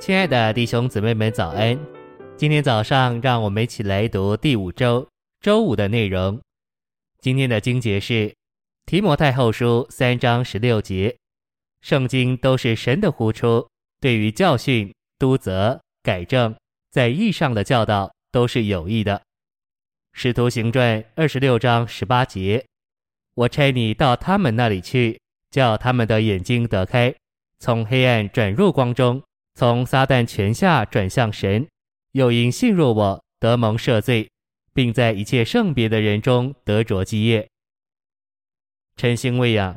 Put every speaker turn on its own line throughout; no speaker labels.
亲爱的弟兄姊妹们，早安！今天早上，让我们一起来读第五周周五的内容。今天的经节是《提摩太后书》三章十六节。圣经都是神的呼出，对于教训、督责、改正，在义上的教导都是有益的。《使徒行传》二十六章十八节。我差你到他们那里去，叫他们的眼睛得开，从黑暗转入光中，从撒旦权下转向神，又因信入我得蒙赦罪，并在一切圣别的人中得着基业。晨星喂养，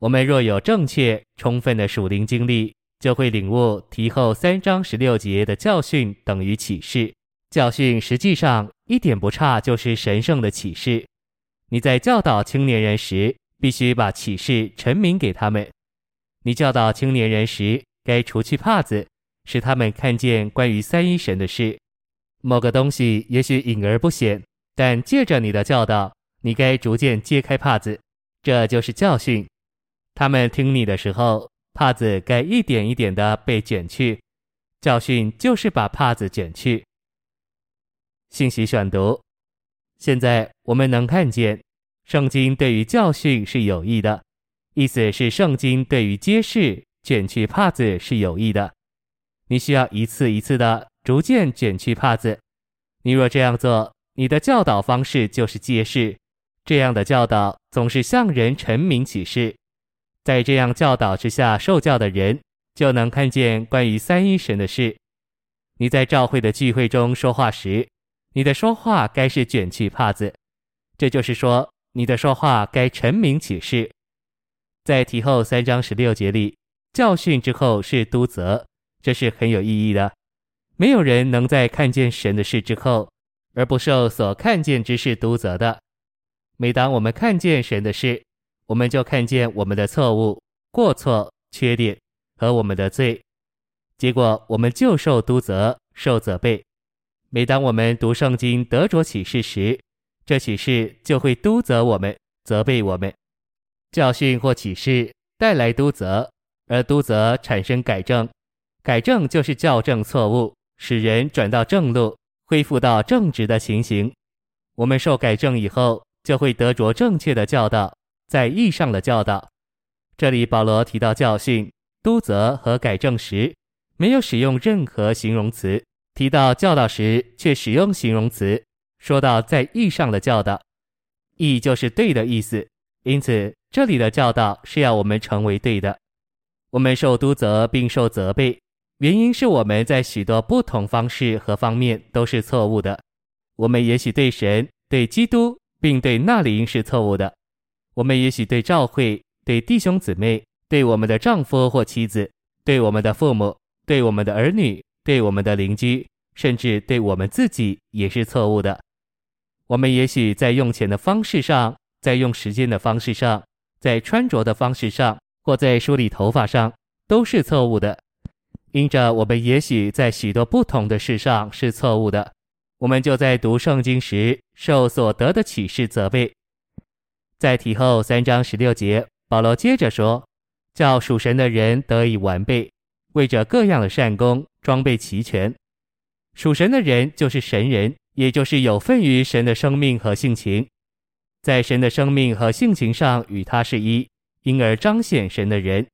我们若有正确充分的属灵经历，就会领悟提后三章十六节的教训等于启示。教训实际上一点不差，就是神圣的启示。你在教导青年人时，必须把启示陈明给他们。你教导青年人时，该除去帕子，使他们看见关于三一神的事。某个东西也许隐而不显，但借着你的教导，你该逐渐揭开帕子。这就是教训。他们听你的时候，帕子该一点一点的被卷去。教训就是把帕子卷去。信息选读。现在我们能看见，圣经对于教训是有益的，意思是圣经对于揭示卷去帕子是有益的。你需要一次一次的逐渐卷去帕子。你若这样做，你的教导方式就是揭示。这样的教导总是向人陈明启示，在这样教导之下受教的人，就能看见关于三一神的事。你在教会的聚会中说话时，你的说话该是卷去帕子，这就是说，你的说话该陈明启示。在提后三章十六节里，教训之后是督责，这是很有意义的。没有人能在看见神的事之后，而不受所看见之事督责的。每当我们看见神的事，我们就看见我们的错误、过错、缺点和我们的罪，结果我们就受督责、受责备。每当我们读圣经得着启示时，这启示就会督责我们、责备我们。教训或启示带来督责，而督责产生改正，改正就是校正错误，使人转到正路，恢复到正直的情形。我们受改正以后，就会得着正确的教导，在义上的教导。这里保罗提到教训、督责和改正时，没有使用任何形容词。提到教导时，却使用形容词，说到在义上的教导，义就是对的意思。因此，这里的教导是要我们成为对的。我们受督责并受责备，原因是我们在许多不同方式和方面都是错误的。我们也许对神、对基督，并对那灵是错误的。我们也许对教会、对弟兄姊妹、对我们的丈夫或妻子、对我们的父母、对我们的儿女。对我们的邻居，甚至对我们自己也是错误的。我们也许在用钱的方式上，在用时间的方式上，在穿着的方式上，或在梳理头发上，都是错误的。因着我们也许在许多不同的事上是错误的，我们就在读圣经时受所得的启示责备。在提后三章十六节，保罗接着说：“叫属神的人得以完备。”为着各样的善功装备齐全，属神的人就是神人，也就是有份于神的生命和性情，在神的生命和性情上与他是一，因而彰显神的人。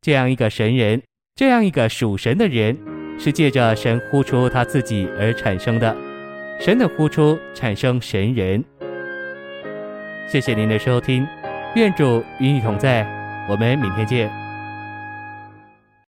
这样一个神人，这样一个属神的人，是借着神呼出他自己而产生的。神的呼出产生神人。谢谢您的收听，愿主与你同在，我们明天见。